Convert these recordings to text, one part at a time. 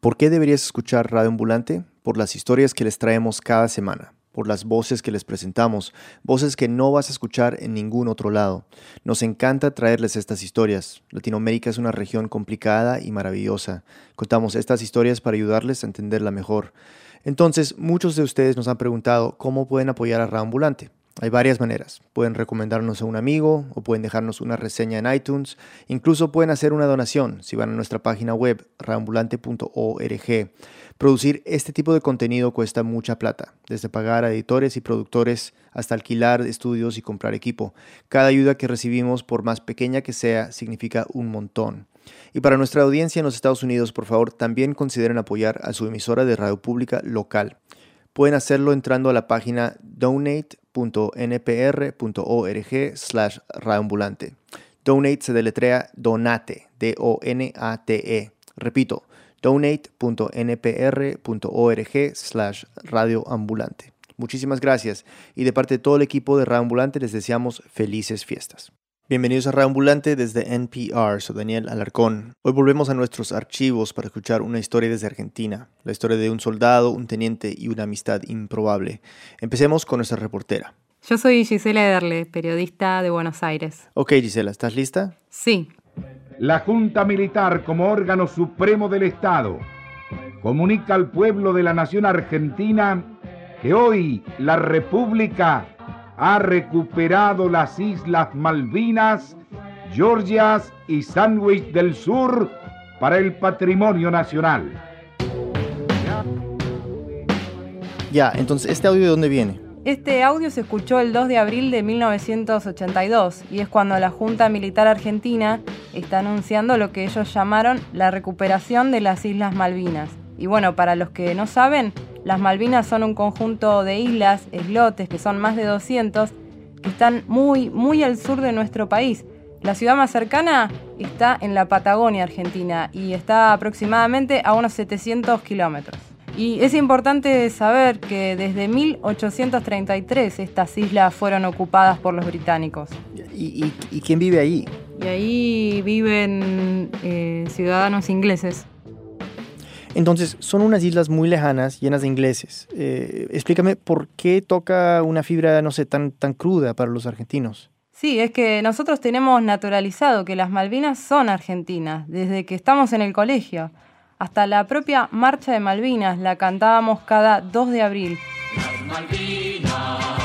¿Por qué deberías escuchar Radio Ambulante? Por las historias que les traemos cada semana, por las voces que les presentamos, voces que no vas a escuchar en ningún otro lado. Nos encanta traerles estas historias. Latinoamérica es una región complicada y maravillosa. Contamos estas historias para ayudarles a entenderla mejor. Entonces, muchos de ustedes nos han preguntado cómo pueden apoyar a Radio Ambulante. Hay varias maneras. Pueden recomendarnos a un amigo o pueden dejarnos una reseña en iTunes. Incluso pueden hacer una donación si van a nuestra página web reambulante.org. Producir este tipo de contenido cuesta mucha plata, desde pagar a editores y productores hasta alquilar estudios y comprar equipo. Cada ayuda que recibimos, por más pequeña que sea, significa un montón. Y para nuestra audiencia en los Estados Unidos, por favor, también consideren apoyar a su emisora de radio pública local. Pueden hacerlo entrando a la página donate.npr.org slash radioambulante. Donate se deletrea donate, D-O-N-A-T-E. Repito, donate.npr.org slash radioambulante. Muchísimas gracias y de parte de todo el equipo de Radio Ambulante les deseamos felices fiestas. Bienvenidos a Radio Ambulante desde NPR, soy Daniel Alarcón. Hoy volvemos a nuestros archivos para escuchar una historia desde Argentina, la historia de un soldado, un teniente y una amistad improbable. Empecemos con nuestra reportera. Yo soy Gisela Ederle, periodista de Buenos Aires. Ok, Gisela, ¿estás lista? Sí. La Junta Militar como órgano supremo del Estado comunica al pueblo de la nación argentina que hoy la República ha recuperado las Islas Malvinas, Georgias y Sandwich del Sur para el patrimonio nacional. Ya, entonces, ¿este audio de dónde viene? Este audio se escuchó el 2 de abril de 1982 y es cuando la Junta Militar Argentina está anunciando lo que ellos llamaron la recuperación de las Islas Malvinas. Y bueno, para los que no saben, las Malvinas son un conjunto de islas, islotes, que son más de 200, que están muy, muy al sur de nuestro país. La ciudad más cercana está en la Patagonia, Argentina, y está aproximadamente a unos 700 kilómetros. Y es importante saber que desde 1833 estas islas fueron ocupadas por los británicos. ¿Y, quién vive ahí? Y ahí viven eh, ciudadanos ingleses. Entonces, son unas islas muy lejanas, llenas de ingleses. Eh, explícame por qué toca una fibra, no sé, tan, tan cruda para los argentinos. Sí, es que nosotros tenemos naturalizado que las Malvinas son argentinas, desde que estamos en el colegio. Hasta la propia Marcha de Malvinas la cantábamos cada 2 de abril. Las Malvinas,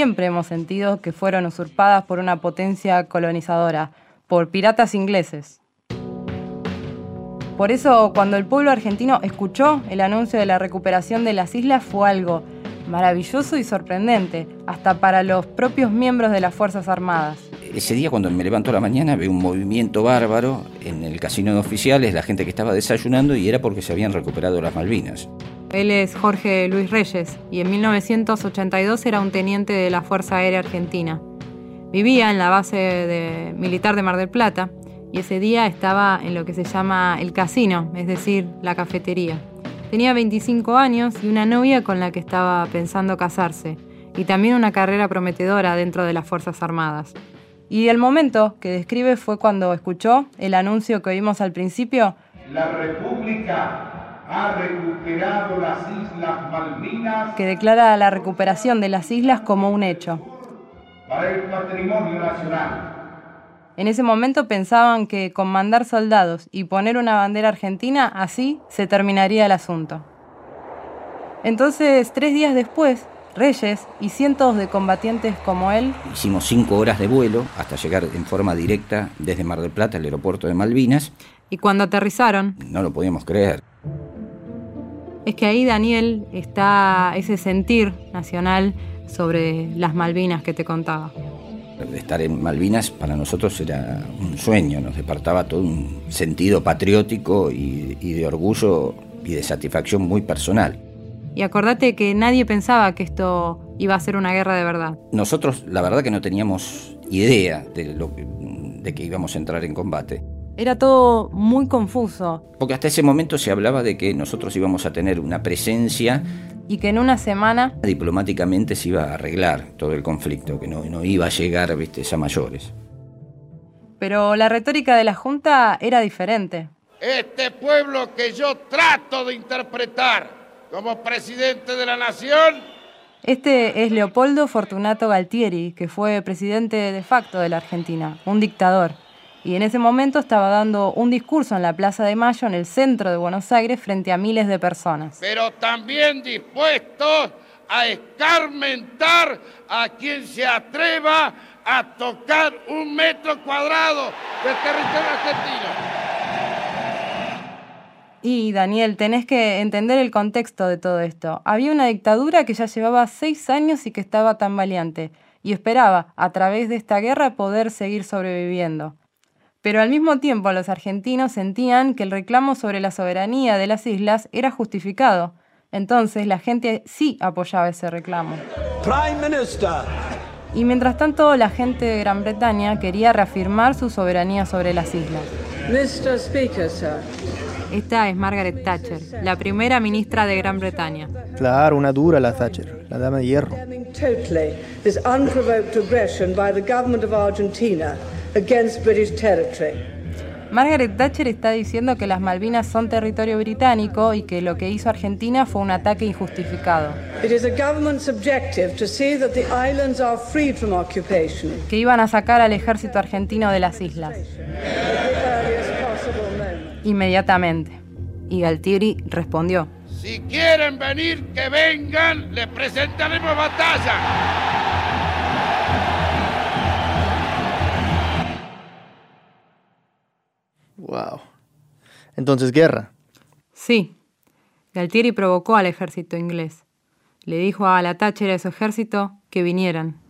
Siempre hemos sentido que fueron usurpadas por una potencia colonizadora, por piratas ingleses. Por eso, cuando el pueblo argentino escuchó el anuncio de la recuperación de las islas, fue algo maravilloso y sorprendente, hasta para los propios miembros de las Fuerzas Armadas. Ese día cuando me levanto la mañana veo un movimiento bárbaro en el casino de oficiales, la gente que estaba desayunando y era porque se habían recuperado las Malvinas. Él es Jorge Luis Reyes y en 1982 era un teniente de la Fuerza Aérea Argentina. Vivía en la base militar de Mar del Plata y ese día estaba en lo que se llama el casino, es decir, la cafetería. Tenía 25 años y una novia con la que estaba pensando casarse, y también una carrera prometedora dentro de las Fuerzas Armadas. Y el momento que describe fue cuando escuchó el anuncio que oímos al principio. La República ha recuperado las Islas Malvinas. Que declara la recuperación de las islas como un hecho. Para el patrimonio nacional en ese momento pensaban que con mandar soldados y poner una bandera argentina, así se terminaría el asunto. Entonces, tres días después, Reyes y cientos de combatientes como él. Hicimos cinco horas de vuelo hasta llegar en forma directa desde Mar del Plata al aeropuerto de Malvinas. Y cuando aterrizaron. No lo podíamos creer. Es que ahí, Daniel, está ese sentir nacional sobre las Malvinas que te contaba estar en Malvinas para nosotros era un sueño, nos despertaba todo un sentido patriótico y, de orgullo y de satisfacción muy personal. Y acordate que nadie pensaba que esto iba a ser una guerra de verdad. Nosotros la verdad que no teníamos idea de, lo de que íbamos a entrar en combate. Era todo muy confuso. Porque hasta ese momento se hablaba de que nosotros íbamos a tener una presencia y que en una semana diplomáticamente se iba a arreglar todo el conflicto, que no, no iba a llegar ¿viste? a mayores. Pero la retórica de la Junta era diferente. Este pueblo que yo trato de interpretar como presidente de la nación. Este es Leopoldo Fortunato Galtieri, que fue presidente de facto de la Argentina, un dictador y en ese momento estaba dando un discurso en la Plaza de Mayo, en el centro de Buenos Aires, frente a miles de personas. Pero también dispuestos a escarmentar a quien se atreva a tocar un metro cuadrado del territorio argentino. Y Daniel, tenés que entender el contexto de todo esto. Había una dictadura que ya llevaba seis años y que estaba tan valiente, y esperaba, a través de esta guerra, poder seguir sobreviviendo. Pero al mismo tiempo los argentinos sentían que el reclamo sobre la soberanía de las islas era justificado. Entonces la gente sí apoyaba ese reclamo. Y mientras tanto la gente de Gran Bretaña quería reafirmar su soberanía sobre las islas. Esta es Margaret Thatcher, la primera ministra de Gran Bretaña. Claro, una dura la Thatcher, la dama de hierro. Margaret Thatcher está diciendo que las Malvinas son territorio británico y que lo que hizo Argentina fue un ataque injustificado. Que iban a sacar al ejército argentino de las islas. Inmediatamente. Y Galtieri respondió. Si quieren venir, que vengan, les presentaremos batalla. Wow. Entonces, guerra. Sí. Galtieri provocó al ejército inglés. Le dijo a la Thatcher y a su ejército que vinieran.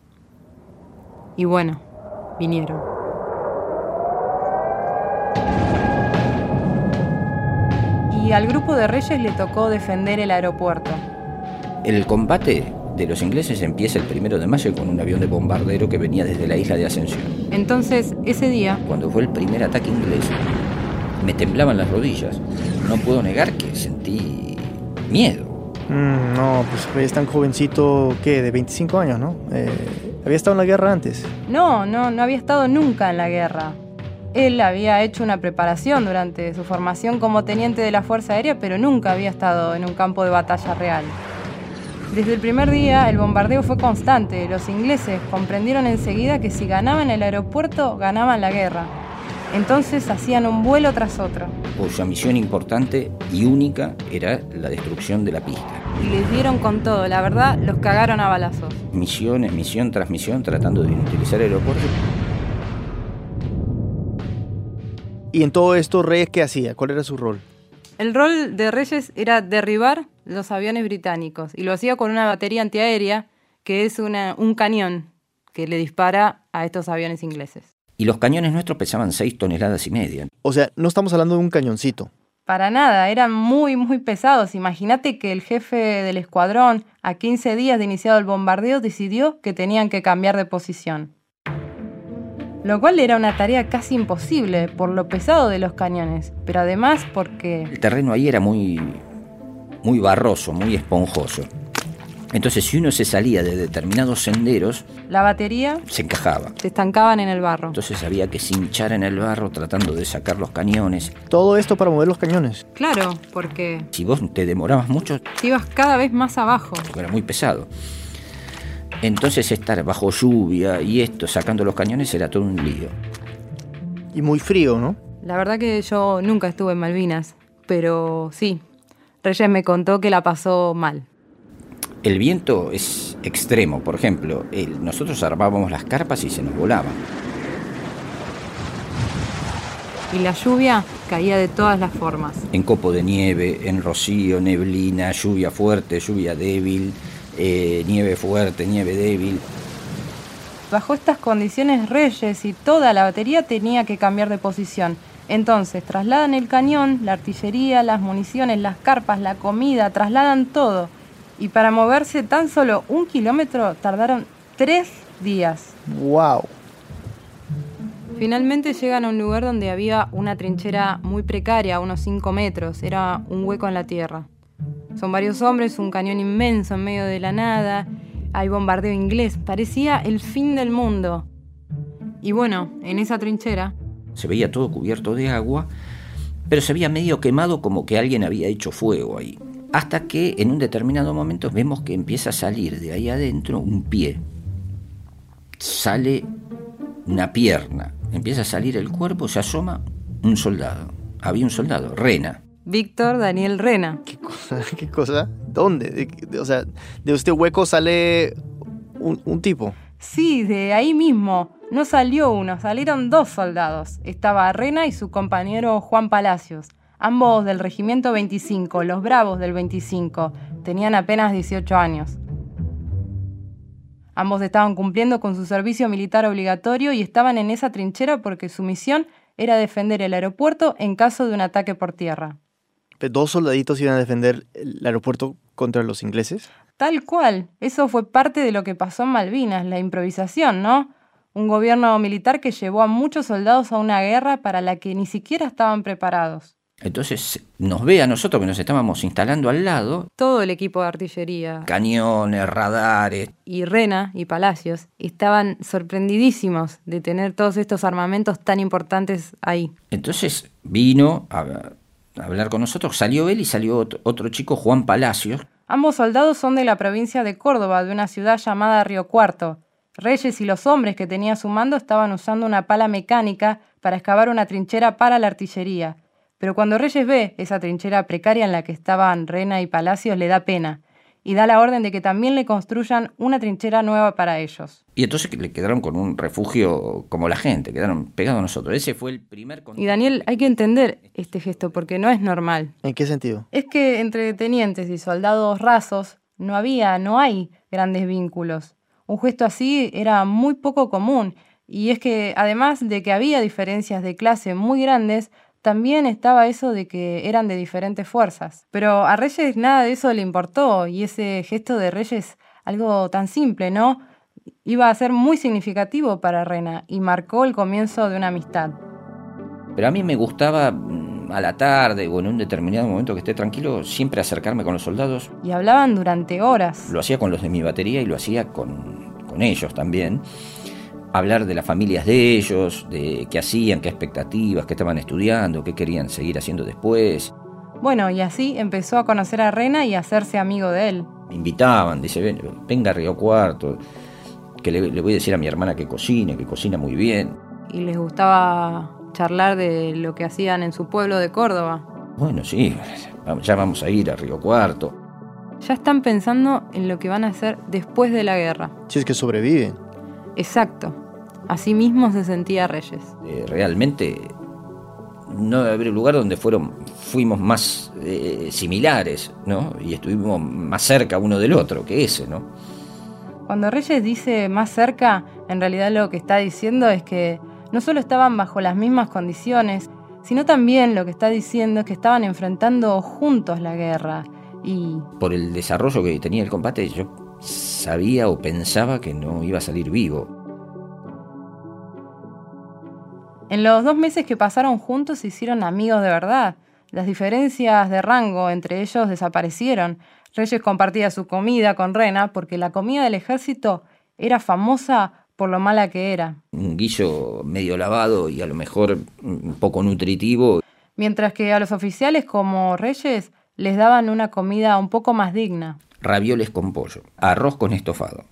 Y bueno, vinieron. Y al grupo de reyes le tocó defender el aeropuerto. El combate de los ingleses empieza el primero de mayo con un avión de bombardero que venía desde la isla de Ascensión. Entonces, ese día... Cuando fue el primer ataque inglés, me temblaban las rodillas. No puedo negar que sentí miedo. Mm, no, pues es tan jovencito, ¿qué? De 25 años, ¿no? Eh, ¿Había estado en la guerra antes? No, no, no había estado nunca en la guerra. Él había hecho una preparación durante su formación como teniente de la Fuerza Aérea, pero nunca había estado en un campo de batalla real. Desde el primer día el bombardeo fue constante. Los ingleses comprendieron enseguida que si ganaban el aeropuerto, ganaban la guerra. Entonces hacían un vuelo tras otro. Cuya misión importante y única era la destrucción de la pista. Y les dieron con todo, la verdad, los cagaron a balazos. Misión, misión tras misión, tratando de inutilizar el aeropuerto. ¿Y en todo esto Reyes qué hacía? ¿Cuál era su rol? El rol de Reyes era derribar los aviones británicos y lo hacía con una batería antiaérea que es un cañón que le dispara a estos aviones ingleses. Y los cañones nuestros pesaban 6 toneladas y media. O sea, no estamos hablando de un cañoncito. Para nada, eran muy, muy pesados. Imagínate que el jefe del escuadrón, a 15 días de iniciado el bombardeo, decidió que tenían que cambiar de posición. Lo cual era una tarea casi imposible por lo pesado de los cañones, pero además porque... El terreno ahí era muy, muy barroso, muy esponjoso. Entonces, si uno se salía de determinados senderos, la batería se encajaba. Se estancaban en el barro. Entonces había que cinchar en el barro tratando de sacar los cañones. Todo esto para mover los cañones. Claro, porque si vos te demorabas mucho, te ibas cada vez más abajo. Era muy pesado. Entonces estar bajo lluvia y esto sacando los cañones era todo un lío. Y muy frío, ¿no? La verdad que yo nunca estuve en Malvinas, pero sí. Reyes me contó que la pasó mal. El viento es extremo, por ejemplo, nosotros armábamos las carpas y se nos volaban. Y la lluvia caía de todas las formas. En copo de nieve, en rocío, neblina, lluvia fuerte, lluvia débil, eh, nieve fuerte, nieve débil. Bajo estas condiciones, Reyes y toda la batería tenía que cambiar de posición. Entonces, trasladan el cañón, la artillería, las municiones, las carpas, la comida, trasladan todo y para moverse tan solo un kilómetro tardaron tres días. ¡Wow! Finalmente llegan a un lugar donde había una trinchera muy precaria, a unos 5 metros, era un hueco en la tierra. Son varios hombres, un cañón inmenso en medio de la nada, hay bombardeo inglés, parecía el fin del mundo. Y bueno, en esa trinchera... Se veía todo cubierto de agua, pero se veía medio quemado como que alguien había hecho fuego ahí. Hasta que en un determinado momento vemos que empieza a salir de ahí adentro un pie. Sale una pierna, empieza a salir el cuerpo, se asoma un soldado. Había un soldado, Rena. Víctor Daniel Rena. ¿Qué cosa? ¿Qué cosa? ¿Dónde? o sea, de este hueco sale un, un tipo. Sí, de ahí mismo. No salió uno, salieron dos soldados. Estaba Rena y su compañero Juan Palacios, ambos del Regimiento 25, los Bravos del 25. Tenían apenas 18 años. Ambos estaban cumpliendo con su servicio militar obligatorio y estaban en esa trinchera porque su misión era defender el aeropuerto en caso de un ataque por tierra. ¿Dos soldaditos iban a defender el aeropuerto contra los ingleses? Tal cual. Eso fue parte de lo que pasó en Malvinas, la improvisación, ¿no? Un gobierno militar que llevó a muchos soldados a una guerra para la que ni siquiera estaban preparados. Entonces nos ve a nosotros que nos estábamos instalando al lado. Todo el equipo de artillería. Cañones, radares. Y Rena y Palacios estaban sorprendidísimos de tener todos estos armamentos tan importantes ahí. Entonces vino a, hablar con nosotros, salió él y salió otro, chico, Juan Palacios. Ambos soldados son de la provincia de Córdoba, de una ciudad llamada Río Cuarto. Reyes y los hombres que tenía su mando estaban usando una pala mecánica para excavar una trinchera para la artillería. Pero cuando Reyes ve esa trinchera precaria en la que estaban Rena y Palacios, le da pena y da la orden de que también le construyan una trinchera nueva para ellos. Y entonces le quedaron con un refugio como la gente, quedaron pegados a nosotros. Ese fue el primer... Y Daniel, hay que entender este gesto porque no es normal. ¿En qué sentido? Es que entre tenientes y soldados rasos no había, no hay grandes vínculos. Un gesto así era muy poco común. Y es que además de que había diferencias de clase muy grandes, también estaba eso de que eran de diferentes fuerzas. Pero a Reyes nada de eso le importó y ese gesto de Reyes, algo tan simple, ¿no? Iba a ser muy significativo para Rena y marcó el comienzo de una amistad. Pero a mí me gustaba mm, a la tarde o en un determinado momento que esté tranquilo, siempre acercarme con los soldados. Y hablaban durante horas. Lo hacía con los de mi batería y lo hacía con, con ellos también hablar de las familias de ellos, de qué hacían, qué expectativas, qué estaban estudiando, qué querían seguir haciendo después. Bueno, y así empezó a conocer a Rena y a hacerse amigo de él. Me invitaban, dice, venga a Río Cuarto, que le, le voy a decir a mi hermana que cocine, que cocina muy bien. Y les gustaba charlar de lo que hacían en su pueblo de Córdoba. Bueno, sí, ya vamos a ir a Río Cuarto. Ya están pensando en lo que van a hacer después de la guerra. Si es que sobreviven. Exacto. Así mismo se sentía Reyes. Eh, realmente no debe haber un lugar donde fueron, fuimos más eh, similares, ¿no? Y estuvimos más cerca uno del otro que ese, ¿no? Cuando Reyes dice más cerca, en realidad lo que está diciendo es que no solo estaban bajo las mismas condiciones, sino también lo que está diciendo es que estaban enfrentando juntos la guerra. Y... Por el desarrollo que tenía el combate, yo sabía o pensaba que no iba a salir vivo. En los dos meses que pasaron juntos se hicieron amigos de verdad. Las diferencias de rango entre ellos desaparecieron. Reyes compartía su comida con Rena porque la comida del ejército era famosa por lo mala que era. Un guillo medio lavado y a lo mejor un poco nutritivo. Mientras que a los oficiales como Reyes les daban una comida un poco más digna ravioles con pollo, arroz con estofado.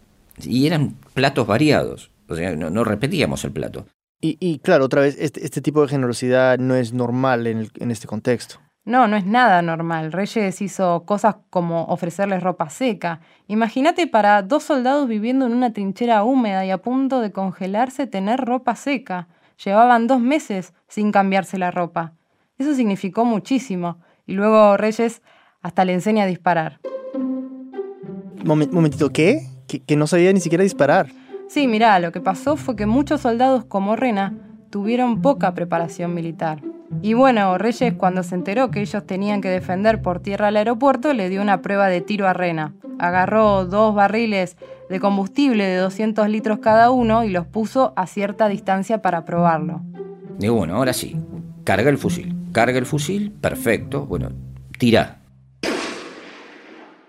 Y eran platos variados, o sea, no, repetíamos el plato. Y, claro, otra vez, este, este, tipo de generosidad no es normal en, en este contexto. No, no es nada normal. Reyes hizo cosas como ofrecerles ropa seca. Imagínate para dos soldados viviendo en una trinchera húmeda y a punto de congelarse tener ropa seca. Llevaban dos meses sin cambiarse la ropa. Eso significó muchísimo. Y luego Reyes hasta le enseña a disparar momentito, ¿qué? Que, no sabía ni siquiera disparar. Sí, mira, lo que pasó fue que muchos soldados como Rena tuvieron poca preparación militar. Y bueno, Reyes cuando se enteró que ellos tenían que defender por tierra el aeropuerto, le dio una prueba de tiro a Rena. Agarró dos barriles de combustible de 200 litros cada uno y los puso a cierta distancia para probarlo. Digo, bueno, ahora sí, carga el fusil. Carga el fusil, perfecto. Bueno, tira.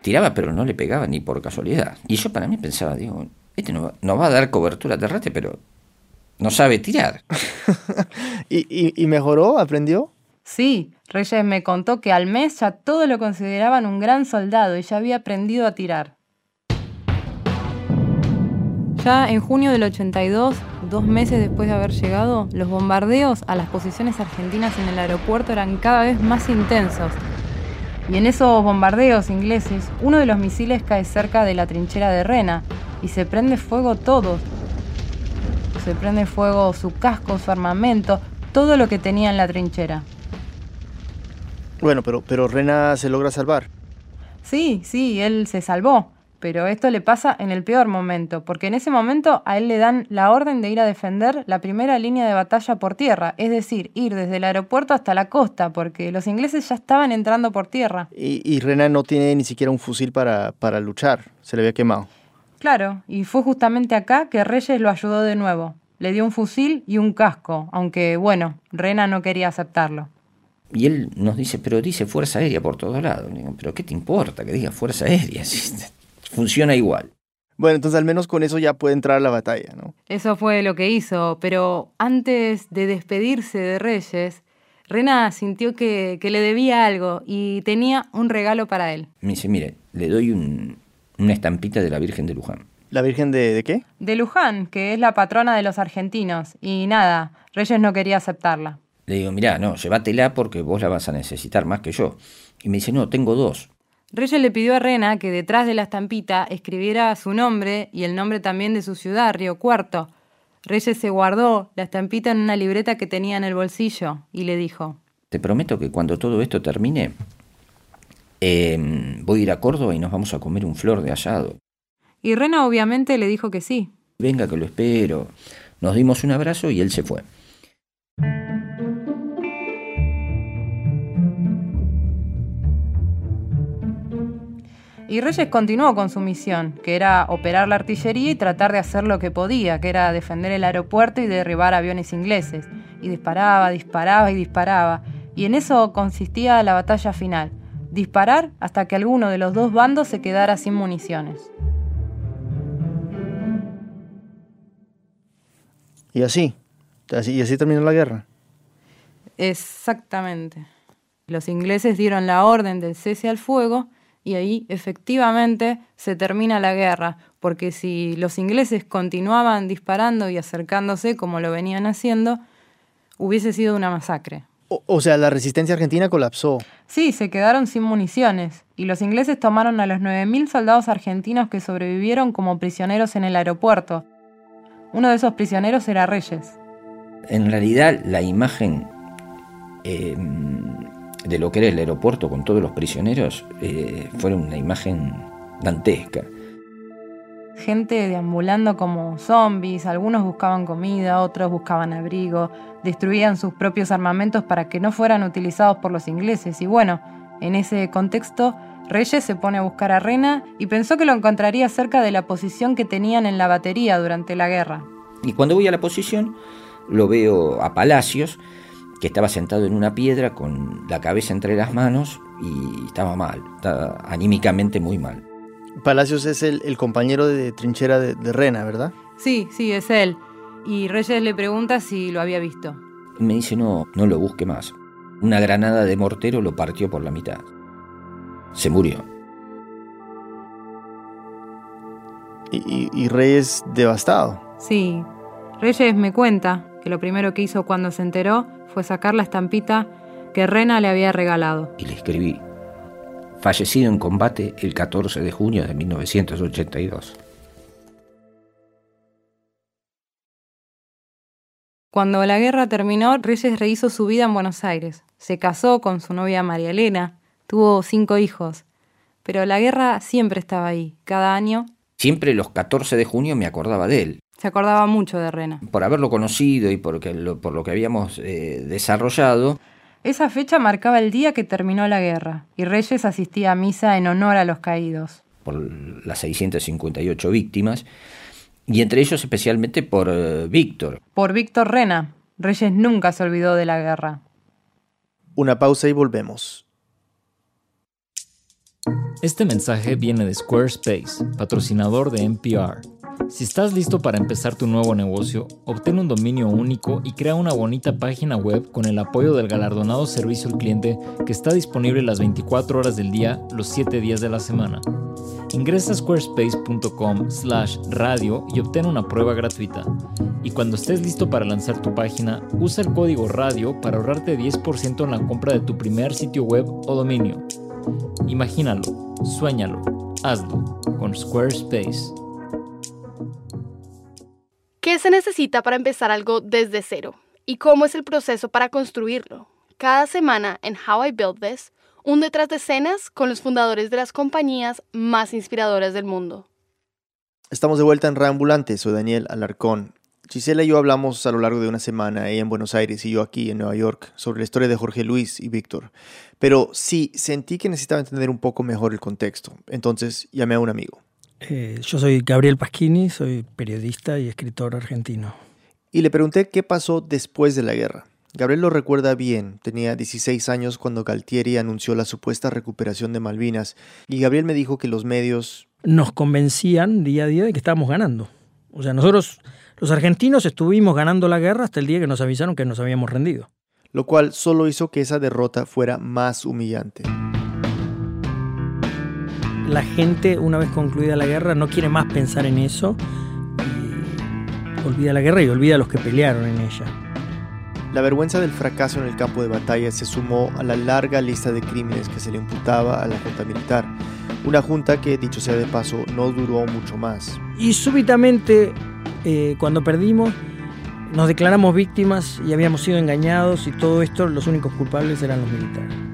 Tiraba, pero no le pegaba ni por casualidad. Y yo para mí pensaba, digo, este no va, a dar cobertura terrestre, pero no sabe tirar. ¿Y, mejoró? ¿Aprendió? Sí, Reyes me contó que al mes ya todos lo consideraban un gran soldado y ya había aprendido a tirar. Ya en junio del 82, dos meses después de haber llegado, los bombardeos a las posiciones argentinas en el aeropuerto eran cada vez más intensos. Y en esos bombardeos ingleses, uno de los misiles cae cerca de la trinchera de Rena y se prende fuego todo, se prende fuego su casco, su armamento, todo lo que tenía en la trinchera. Bueno, pero, pero Rena se logra salvar. Sí, sí, él se salvó, pero esto le pasa en el peor momento, porque en ese momento a él le dan la orden de ir a defender la primera línea de batalla por tierra, es decir, ir desde el aeropuerto hasta la costa, porque los ingleses ya estaban entrando por tierra. Y, y Rena no tiene ni siquiera un fusil para, para luchar, se le había quemado. Claro, y fue justamente acá que Reyes lo ayudó de nuevo. Le dio un fusil y un casco, aunque bueno, Rena no quería aceptarlo. Y él nos dice, pero dice Fuerza Aérea por todos lados. pero ¿qué te importa que diga Fuerza Aérea? Funciona igual. Bueno, entonces al menos con eso ya puede entrar a la batalla, ¿no? Eso fue lo que hizo, pero antes de despedirse de Reyes, Rena sintió que, que le debía algo y tenía un regalo para él. Me dice, mire, le doy un, una estampita de la Virgen de Luján. ¿La Virgen de, qué? De Luján, que es la patrona de los argentinos. Y nada, Reyes no quería aceptarla. Le digo, mirá, no, llévatela porque vos la vas a necesitar más que yo. Y me dice, no, tengo dos. Reyes le pidió a Rena que detrás de la estampita escribiera su nombre y el nombre también de su ciudad, Río Cuarto. Reyes se guardó la estampita en una libreta que tenía en el bolsillo y le dijo, Te prometo que cuando todo esto termine, Em, voy a ir a Córdoba y nos vamos a comer un flor de asado. Y Rena obviamente le dijo que sí. Venga, que lo espero. Nos dimos un abrazo y él se fue. Y Reyes continuó con su misión, que era operar la artillería y tratar de hacer lo que podía, que era defender el aeropuerto y derribar aviones ingleses. Y disparaba, disparaba y disparaba. Y en eso consistía la batalla final disparar hasta que alguno de los dos bandos se quedara sin municiones. Y así, y así terminó la guerra. Exactamente. Los ingleses dieron la orden del cese al fuego y ahí efectivamente se termina la guerra, porque si los ingleses continuaban disparando y acercándose como lo venían haciendo, hubiese sido una masacre. O, sea, la resistencia argentina colapsó. Sí, se quedaron sin municiones y los ingleses tomaron a los 9.000 soldados argentinos que sobrevivieron como prisioneros en el aeropuerto. Uno de esos prisioneros era Reyes. En realidad, la imagen em, de lo que era el aeropuerto con todos los prisioneros eh, fue una imagen dantesca gente deambulando como zombies, algunos buscaban comida, otros buscaban abrigo, destruían sus propios armamentos para que no fueran utilizados por los ingleses. Y bueno, en ese contexto, Reyes se pone a buscar a Rena y pensó que lo encontraría cerca de la posición que tenían en la batería durante la guerra. Y cuando voy a la posición, lo veo a Palacios, que estaba sentado en una piedra con la cabeza entre las manos y estaba mal, estaba anímicamente muy mal. Palacios es el, compañero de trinchera de, Rena, ¿verdad? Sí, sí, es él. Y Reyes le pregunta si lo había visto. Me dice, no, no lo busque más. Una granada de mortero lo partió por la mitad. Se murió. Y, y, Reyes devastado. Sí. Reyes me cuenta que lo primero que hizo cuando se enteró fue sacar la estampita que Rena le había regalado. Y le escribí, fallecido en combate el 14 de junio de 1982. Cuando la guerra terminó, Reyes rehizo su vida en Buenos Aires. Se casó con su novia María Elena, tuvo cinco hijos. Pero la guerra siempre estaba ahí, cada año. Siempre los 14 de junio me acordaba de él. Se acordaba mucho de Rena. Por haberlo conocido y porque por lo que habíamos eh, desarrollado. Esa fecha marcaba el día que terminó la guerra y Reyes asistía a misa en honor a los caídos. Por las 658 víctimas y entre ellos especialmente por eh, Víctor. Por Víctor Rena. Reyes nunca se olvidó de la guerra. Una pausa y volvemos. Este mensaje viene de Squarespace, patrocinador de NPR. Si estás listo para empezar tu nuevo negocio, obtén un dominio único y crea una bonita página web con el apoyo del galardonado servicio al cliente que está disponible las 24 horas del día, los 7 días de la semana. Ingresa a squarespace.com slash radio y obtén una prueba gratuita. Y cuando estés listo para lanzar tu página, usa el código radio para ahorrarte 10% en la compra de tu primer sitio web o dominio. Imagínalo, suéñalo, hazlo con Squarespace. ¿Qué se necesita para empezar algo desde cero? ¿Y cómo es el proceso para construirlo? Cada semana en How I Build This, un detrás de escenas con los fundadores de las compañías más inspiradoras del mundo. Estamos de vuelta en Reambulante, soy Daniel Alarcón. Gisela y yo hablamos a lo largo de una semana, ella en Buenos Aires y yo aquí en Nueva York, sobre la historia de Jorge Luis y Víctor. Pero sí, sentí que necesitaba entender un poco mejor el contexto, entonces llamé a un amigo. Eh, yo soy Gabriel Pasquini, soy periodista y escritor argentino. Y le pregunté qué pasó después de la guerra. Gabriel lo recuerda bien, tenía 16 años cuando Galtieri anunció la supuesta recuperación de Malvinas y Gabriel me dijo que los medios... Nos convencían día a día de que estábamos ganando. O sea, nosotros los argentinos estuvimos ganando la guerra hasta el día que nos avisaron que nos habíamos rendido. Lo cual solo hizo que esa derrota fuera más humillante. La gente, una vez concluida la guerra, no quiere más pensar en eso. Y olvida la guerra y olvida a los que pelearon en ella. La vergüenza del fracaso en el campo de batalla se sumó a la larga lista de crímenes que se le imputaba a la Junta Militar. Una junta que, dicho sea de paso, no duró mucho más. Y súbitamente eh, cuando perdimos, nos declaramos víctimas y habíamos sido engañados y todo esto los únicos culpables eran los militares.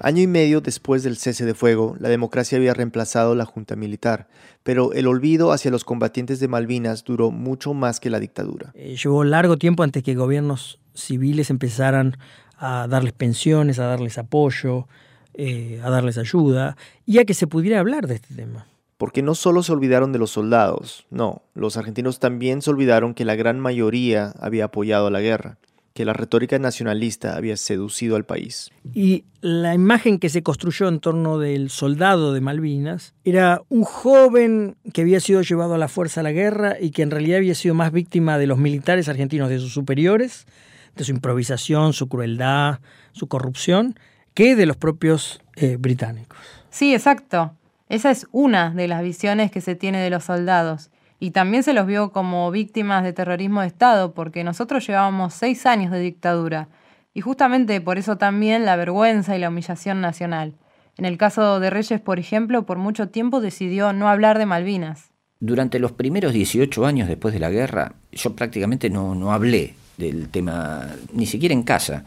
Año y medio después del cese de fuego, la democracia había reemplazado la junta militar, pero el olvido hacia los combatientes de Malvinas duró mucho más que la dictadura. Eh, llevó largo tiempo antes que gobiernos civiles empezaran a darles pensiones, a darles apoyo, eh, a darles ayuda y a que se pudiera hablar de este tema porque no solo se olvidaron de los soldados, no, los argentinos también se olvidaron que la gran mayoría había apoyado la guerra, que la retórica nacionalista había seducido al país. Y la imagen que se construyó en torno del soldado de Malvinas era un joven que había sido llevado a la fuerza a la guerra y que en realidad había sido más víctima de los militares argentinos, de sus superiores, de su improvisación, su crueldad, su corrupción, que de los propios eh, británicos. Sí, exacto. Esa es una de las visiones que se tiene de los soldados. Y también se los vio como víctimas de terrorismo de Estado, porque nosotros llevábamos seis años de dictadura. Y justamente por eso también la vergüenza y la humillación nacional. En el caso de Reyes, por ejemplo, por mucho tiempo decidió no hablar de Malvinas. Durante los primeros 18 años después de la guerra, yo prácticamente no, no hablé del tema, ni siquiera en casa,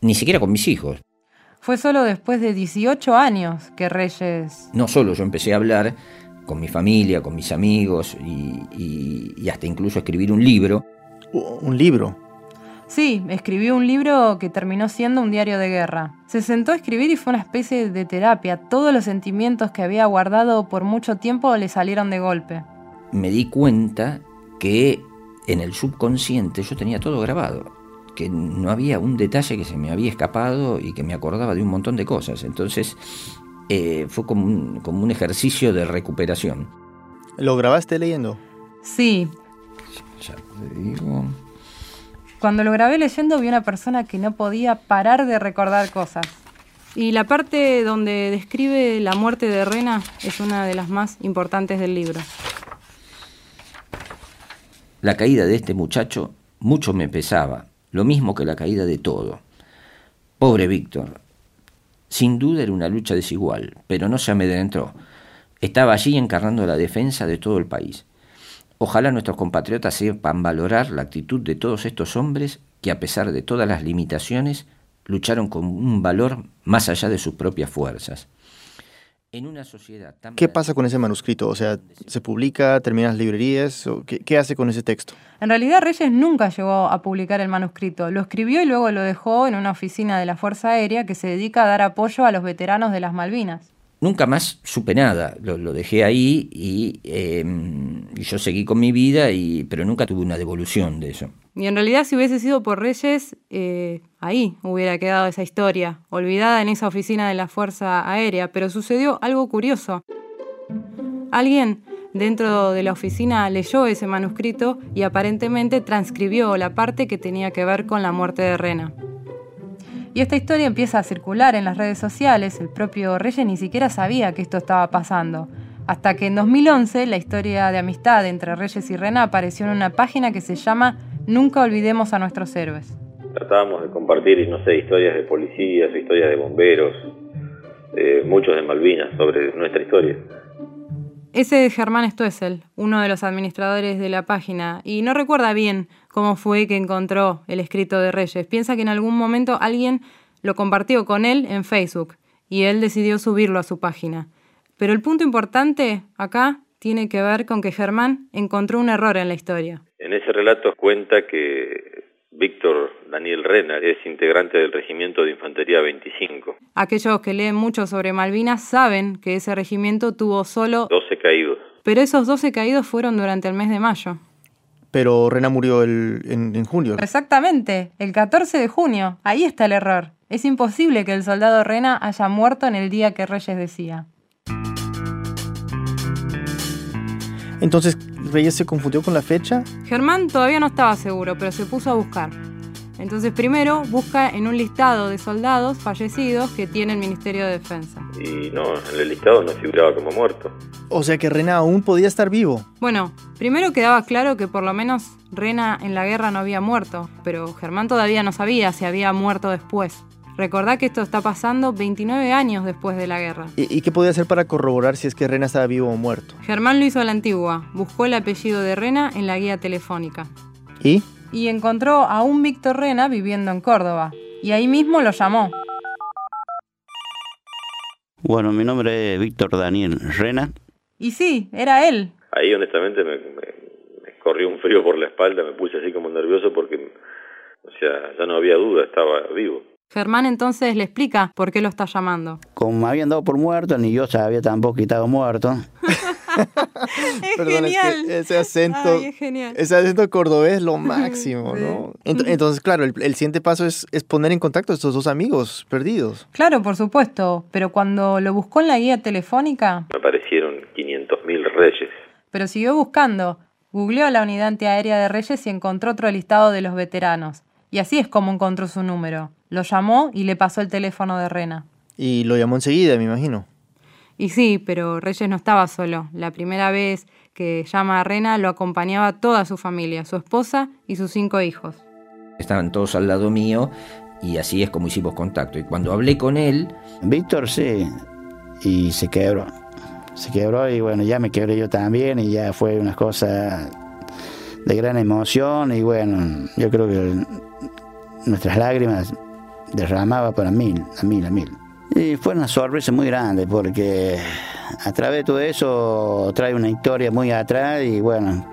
ni siquiera con mis hijos. Fue solo después de 18 años que Reyes... No solo yo empecé a hablar con mi familia, con mis amigos y, hasta incluso escribir un libro. ¿Un libro? Sí, escribió un libro que terminó siendo un diario de guerra. Se sentó a escribir y fue una especie de terapia. Todos los sentimientos que había guardado por mucho tiempo le salieron de golpe. Me di cuenta que en el subconsciente yo tenía todo grabado que no había un detalle que se me había escapado y que me acordaba de un montón de cosas. Entonces eh, fue como un, como un ejercicio de recuperación. ¿Lo grabaste leyendo? Sí. Ya te digo. Cuando lo grabé leyendo vi una persona que no podía parar de recordar cosas. Y la parte donde describe la muerte de Rena es una de las más importantes del libro. La caída de este muchacho mucho me pesaba, lo mismo que la caída de todo. Pobre Víctor. Sin duda era una lucha desigual, pero no se amedrentó. Estaba allí encarnando la defensa de todo el país. Ojalá nuestros compatriotas sepan valorar la actitud de todos estos hombres que a pesar de todas las limitaciones lucharon con un valor más allá de sus propias fuerzas. En una sociedad tan ¿Qué pasa con ese manuscrito? O sea, ¿se publica, termina las librerías? O ¿qué, ¿Qué hace con ese texto? En realidad Reyes nunca llegó a publicar el manuscrito, lo escribió y luego lo dejó en una oficina de la Fuerza Aérea que se dedica a dar apoyo a los veteranos de las Malvinas. Nunca más supe nada, lo, lo dejé ahí y, eh, y yo seguí con mi vida, y, pero nunca tuve una devolución de eso. Y en realidad si hubiese sido por Reyes, eh, ahí hubiera quedado esa historia, olvidada en esa oficina de la Fuerza Aérea, pero sucedió algo curioso. Alguien dentro de la oficina leyó ese manuscrito y aparentemente transcribió la parte que tenía que ver con la muerte de Rena. Y esta historia empieza a circular en las redes sociales, el propio Reyes ni siquiera sabía que esto estaba pasando, hasta que en 2011 la historia de amistad entre Reyes y Rena apareció en una página que se llama Nunca olvidemos a nuestros héroes. Tratábamos de compartir, no sé, historias de policías, historias de bomberos, eh, muchos de Malvinas sobre nuestra historia. Ese es Germán Stoessel, uno de los administradores de la página, y no recuerda bien cómo fue que encontró el escrito de Reyes. Piensa que en algún momento alguien lo compartió con él en Facebook y él decidió subirlo a su página. Pero el punto importante acá tiene que ver con que Germán encontró un error en la historia. En ese relato cuenta que Víctor Daniel Rena es integrante del Regimiento de Infantería 25. Aquellos que leen mucho sobre Malvinas saben que ese regimiento tuvo solo 12 caídos. Pero esos 12 caídos fueron durante el mes de mayo. Pero Rena murió el, en, en junio. Exactamente, el 14 de junio. Ahí está el error. Es imposible que el soldado Rena haya muerto en el día que Reyes decía. Entonces, ¿Reyes se confundió con la fecha? Germán todavía no estaba seguro, pero se puso a buscar. Entonces primero busca en un listado de soldados fallecidos que tiene el Ministerio de Defensa. Y no, en el listado no figuraba como muerto. O sea que Rena aún podía estar vivo. Bueno, primero quedaba claro que por lo menos Rena en la guerra no había muerto, pero Germán todavía no sabía si había muerto después. Recordá que esto está pasando 29 años después de la guerra. ¿Y, y qué podía hacer para corroborar si es que Rena estaba vivo o muerto? Germán lo hizo a la antigua, buscó el apellido de Rena en la guía telefónica. ¿Y? Y encontró a un Víctor Rena viviendo en Córdoba. Y ahí mismo lo llamó. Bueno, mi nombre es Víctor Daniel Rena. Y sí, era él. Ahí honestamente me, me, me corrió un frío por la espalda, me puse así como nervioso porque, o sea, ya no había duda, estaba vivo. Germán entonces le explica por qué lo está llamando. Como me habían dado por muerto, ni yo sabía tampoco que estaba muerto. es Perdón, genial. es que ese acento, Ay, es genial. ese acento cordobés es lo máximo, ¿no? Ent- Entonces, claro, el, el siguiente paso es, es poner en contacto a estos dos amigos perdidos. Claro, por supuesto, pero cuando lo buscó en la guía telefónica, Me aparecieron 500.000 reyes. pero siguió buscando, googleó la unidad antiaérea de Reyes y encontró otro listado de los veteranos. Y así es como encontró su número. Lo llamó y le pasó el teléfono de Rena. Y lo llamó enseguida, me imagino. Y sí, pero Reyes no estaba solo. La primera vez que llama a Rena lo acompañaba toda su familia, su esposa y sus cinco hijos. Estaban todos al lado mío y así es como hicimos contacto. Y cuando hablé con él, Víctor sí, y se quebró. Se quebró y bueno, ya me quebré yo también y ya fue una cosa de gran emoción y bueno, yo creo que nuestras lágrimas derramaba para mil, a mil, a mil. Y fue una sorpresa muy grande porque a través de todo eso trae una historia muy atrás y bueno,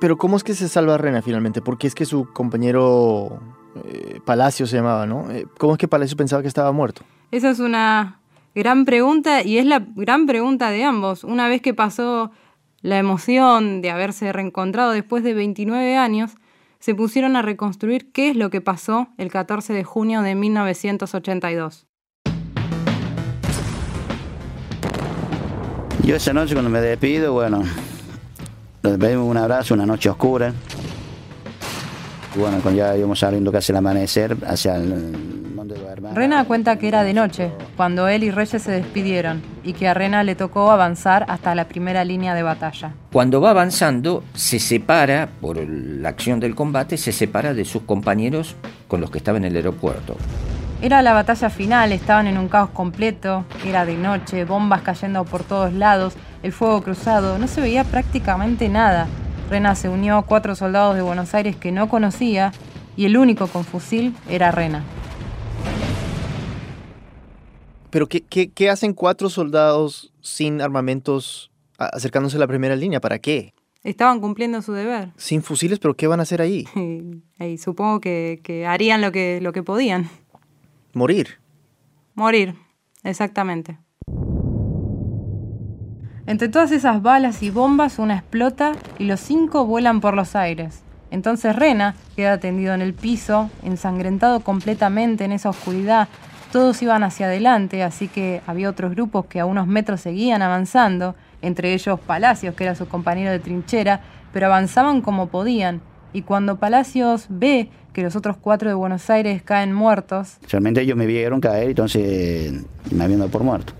Pero ¿cómo es que se salva Rena finalmente? Porque es que su compañero eh, Palacio se llamaba, ¿no? Eh, ¿Cómo es que Palacio pensaba que estaba muerto? Esa es una gran pregunta y es la gran pregunta de ambos. Una vez que pasó la emoción de haberse reencontrado después de 29 años, se pusieron a reconstruir qué es lo que pasó el 14 de junio de 1982. Yo esa noche cuando me despido, bueno, nos despedimos un abrazo, una noche oscura. Bueno, cuando ya íbamos saliendo casi el amanecer hacia el monte de hermanos. Rena cuenta que era de noche, cuando él y Reyes se despidieron, y que a Rena le tocó avanzar hasta la primera línea de batalla. cuando va avanzando, se separa, por la acción del combate, se separa de sus compañeros con los que estaba en el aeropuerto. Era la batalla final, estaban en un caos completo, era de noche, bombas cayendo por todos lados, el fuego cruzado, no se veía prácticamente nada. Rena se unió a cuatro soldados de Buenos Aires que no conocía y el único con fusil era Rena. Pero ¿qué, qué, qué hacen cuatro soldados sin armamentos acercándose a la primera línea? ¿Para qué? Estaban cumpliendo su deber. Sin fusiles, pero ¿qué van a hacer ahí? Y, y supongo que, que harían lo que, lo que podían. Morir. Morir, exactamente. Entre todas esas balas y bombas, una explota y los cinco vuelan por los aires. Entonces Rena queda tendido en el piso, ensangrentado completamente en esa oscuridad. Todos iban hacia adelante, así que había otros grupos que a unos metros seguían avanzando, entre ellos Palacios, que era su compañero de trinchera, pero avanzaban como podían. Y cuando Palacios ve que los otros cuatro de Buenos Aires caen muertos, Realmente ellos me vieron caer, entonces me habían dado por muerto.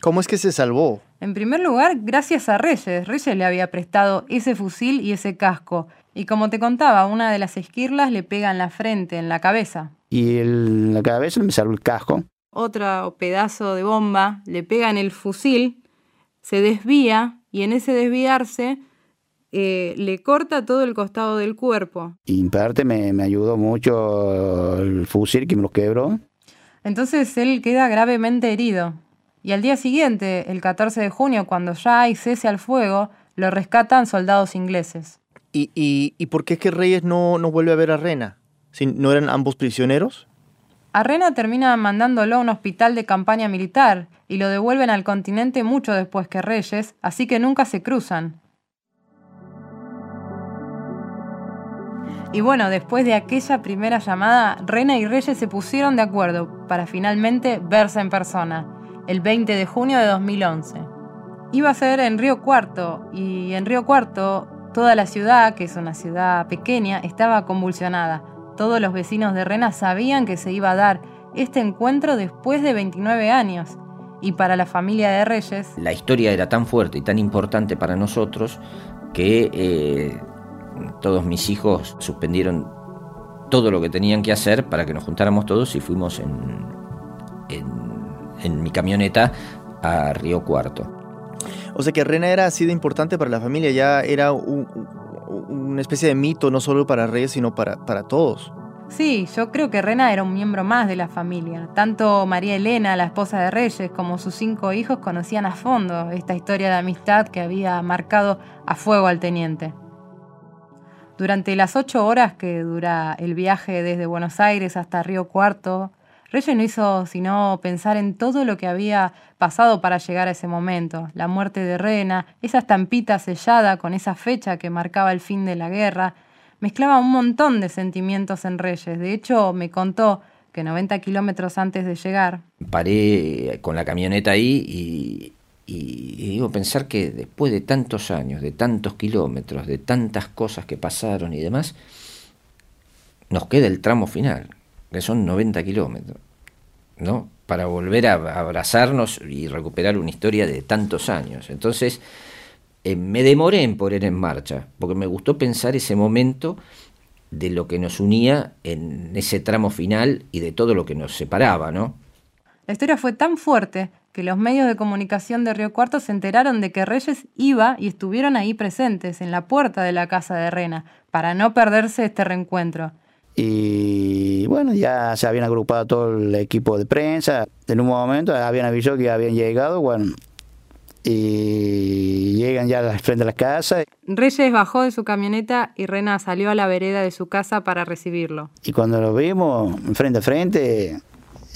¿Cómo es que se salvó? En primer lugar, gracias a Reyes. Reyes le había prestado ese fusil y ese casco. Y como te contaba, una de las esquirlas le pega en la frente, en la cabeza. Y el- la cabeza me salió el casco. Otro pedazo de bomba le pega en el fusil, se desvía y en ese desviarse eh, le corta todo el costado del cuerpo. Y en parte me, me ayudó mucho el fusil que me lo quebró. Entonces él queda gravemente herido. Y al día siguiente, el 14 de junio, cuando ya hay cese al fuego, lo rescatan soldados ingleses. ¿Y, y, y por qué es que Reyes no, no vuelve a ver a Rena? Si ¿No eran ambos prisioneros? Arrena termina mandándolo a un hospital de campaña militar y lo devuelven al continente mucho después que Reyes, así que nunca se cruzan. Y bueno, después de aquella primera llamada, Rena y Reyes se pusieron de acuerdo para finalmente verse en persona, el 20 de junio de 2011. Iba a ser en Río Cuarto, y en Río Cuarto toda la ciudad, que es una ciudad pequeña, estaba convulsionada. Todos los vecinos de Rena sabían que se iba a dar este encuentro después de 29 años. Y para la familia de Reyes, La historia era tan fuerte y tan importante para nosotros que eh, todos mis hijos suspendieron todo lo que tenían que hacer para que nos juntáramos todos y fuimos en, en, en mi camioneta a Río Cuarto. O sea que Rena era así de importante para la familia, ya era un- un- una especie de mito, no solo para Reyes, sino para, para todos. Sí, yo creo que Rena era un miembro más de la familia. Tanto María Elena, la esposa de Reyes, como sus cinco hijos conocían a fondo esta historia de amistad que había marcado a fuego al teniente. Durante las ocho horas que dura el viaje desde Buenos Aires hasta Río Cuarto, Reyes no hizo sino pensar en todo lo que había pasado para llegar a ese momento. La muerte de Rena, esa estampita sellada con esa fecha que marcaba el fin de la guerra, mezclaba un montón de sentimientos en Reyes. De hecho, me contó que 90 kilómetros antes de llegar, Paré con la camioneta ahí y, y digo, pensar que después de tantos años, de tantos kilómetros, de tantas cosas que pasaron y demás, nos queda el tramo final, que son 90 kilómetros, ¿no? Para volver a abrazarnos y recuperar una historia de tantos años. Entonces, eh, me demoré en poner en marcha, porque me gustó pensar ese momento de lo que nos unía en ese tramo final y de todo lo que nos separaba, ¿no? la historia fue tan fuerte que los medios de comunicación de Río Cuarto se enteraron de que Reyes iba y estuvieron ahí presentes en la puerta de la casa de Rena para no perderse este reencuentro. Y bueno, ya se habían agrupado todo el equipo de prensa. En un momento habían avisado que habían llegado, bueno, y llegan ya frente de la casa. Reyes bajó de su camioneta y Rena salió a la vereda de su casa para recibirlo. Y cuando lo vimos frente a frente,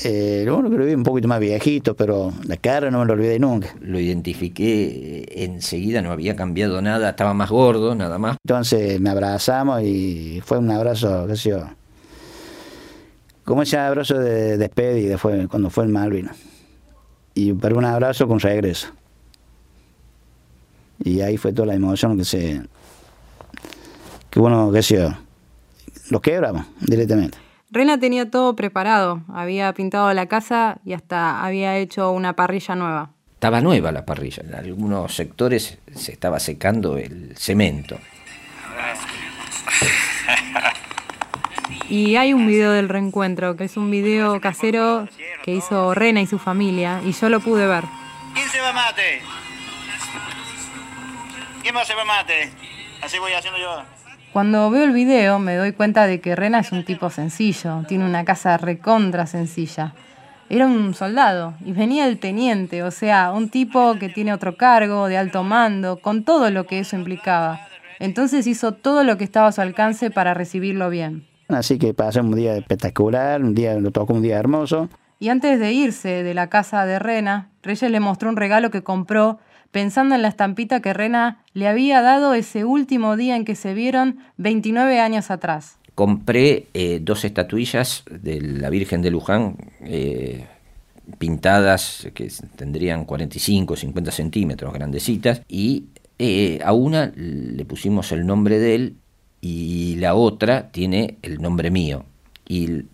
eh, que lo vi un poquito más viejito, pero la cara no me lo olvidé nunca. Lo identifiqué eh, enseguida, no había cambiado nada, estaba más gordo, nada más. Entonces me abrazamos y fue un abrazo, qué sé yo, como ese abrazo de despedida fue cuando fue en Malvinas. Y pero un abrazo con regreso. Y ahí fue toda la emoción que se, que bueno, qué sé yo, lo quebramos directamente. Rena tenía todo preparado, había pintado la casa y hasta había hecho una parrilla nueva. Estaba nueva la parrilla, en algunos sectores se estaba secando el cemento. Y hay un video del reencuentro, que es un video casero que hizo Rena y su familia, y yo lo pude ver. ¿Quién se va mate? ¿Quién va a llevar mate? Así voy haciendo yo. Cuando veo el video me doy cuenta de que Rena es un tipo sencillo, tiene una casa recontra sencilla. era un soldado y venía el teniente, o sea, un tipo que tiene otro cargo, de alto mando, con todo lo que eso implicaba. Entonces hizo todo lo que estaba a su alcance para recibirlo bien. Así que pasé un día espectacular, un día, lo tocó un día hermoso. Y antes de irse de la casa de Rena, Reyes le mostró un regalo que compró pensando en la estampita que Rena le había dado ese último día en que se vieron 29 años atrás. Compré eh, dos estatuillas de la Virgen de Luján, eh, pintadas que tendrían 45, 50 centímetros, grandecitas, y eh, a una le pusimos el nombre de él y la otra tiene el nombre mío. Y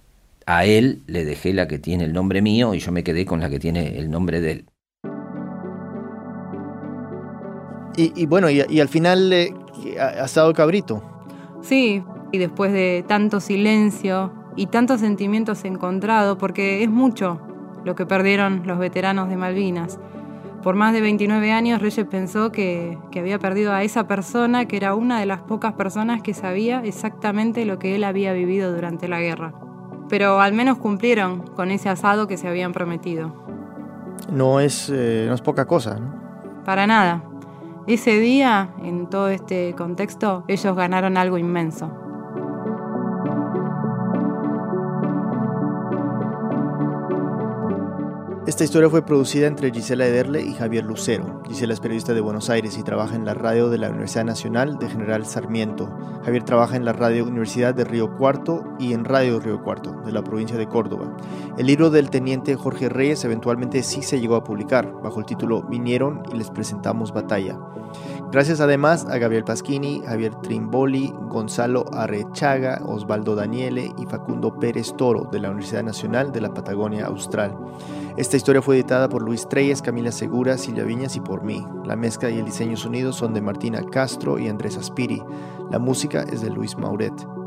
a él le dejé la que tiene el nombre mío y yo me quedé con la que tiene el nombre de él. Y, bueno, y, al final, eh, asado cabrito. Sí, y después de tanto silencio y tantos sentimientos encontrados, porque es mucho lo que perdieron los veteranos de Malvinas. Por más de 29 años Reyes pensó que, que, había perdido a esa persona, que era una de las pocas personas que sabía exactamente lo que él había vivido durante la guerra. Pero al menos cumplieron con ese asado que se habían prometido. No es, eh, no es poca cosa, ¿no? Para nada. Ese día, en todo este contexto, ellos ganaron algo inmenso. Esta historia fue producida entre Gisela Ederle y Javier Lucero. Gisela es periodista de Buenos Aires y trabaja en la radio de la Universidad Nacional de General Sarmiento. Javier trabaja en la radio Universidad de Río Cuarto y en Radio Río Cuarto, de la provincia de Córdoba. El libro del teniente Jorge Reyes eventualmente sí se llegó a publicar, bajo el título Vinieron y les presentamos batalla. Gracias además a Gabriel Pasquini, Javier Trimboli, Gonzalo Arrechaga, Osvaldo Daniele y Facundo Pérez Toro de la Universidad Nacional de la Patagonia Austral. Esta historia fue editada por Luis Treyes, Camila Segura, Silvia Viñas y por mí. La mezcla y el diseño sonidos son de Martina Castro y Andrés Aspiri. La música es de Luis Mauret.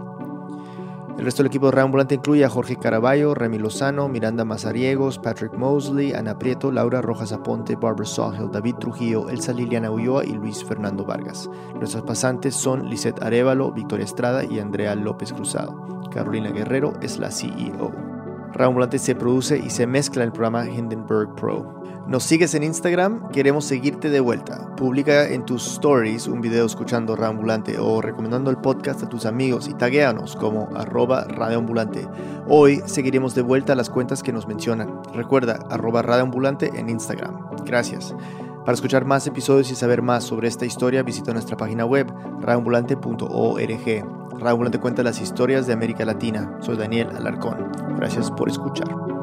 El resto del equipo de Reambulante incluye a Jorge Caraballo, Remy Lozano, Miranda Mazariegos, Patrick Mosley, Ana Prieto, Laura Rojas Aponte, Barbara Sawhill, David Trujillo, Elsa Liliana Ulloa y Luis Fernando Vargas. Nuestras pasantes son Lisette Arevalo, Victoria Estrada y Andrea López Cruzado. Carolina Guerrero es la CEO. Reambulante se produce y se mezcla en el programa Hindenburg Pro. Nos sigues en Instagram, queremos seguirte de vuelta. Publica en tus stories un video escuchando Reambulante o recomendando el podcast a tus amigos y taguéanos como arroba radioambulante. Hoy seguiremos de vuelta las cuentas que nos mencionan. Recuerda, arroba radioambulante en Instagram. Gracias. Para escuchar más episodios y saber más sobre esta historia, visita nuestra página web radioambulante.org. Radio Ambulante cuenta las historias de América Latina. Soy Daniel Alarcón. Gracias por escuchar.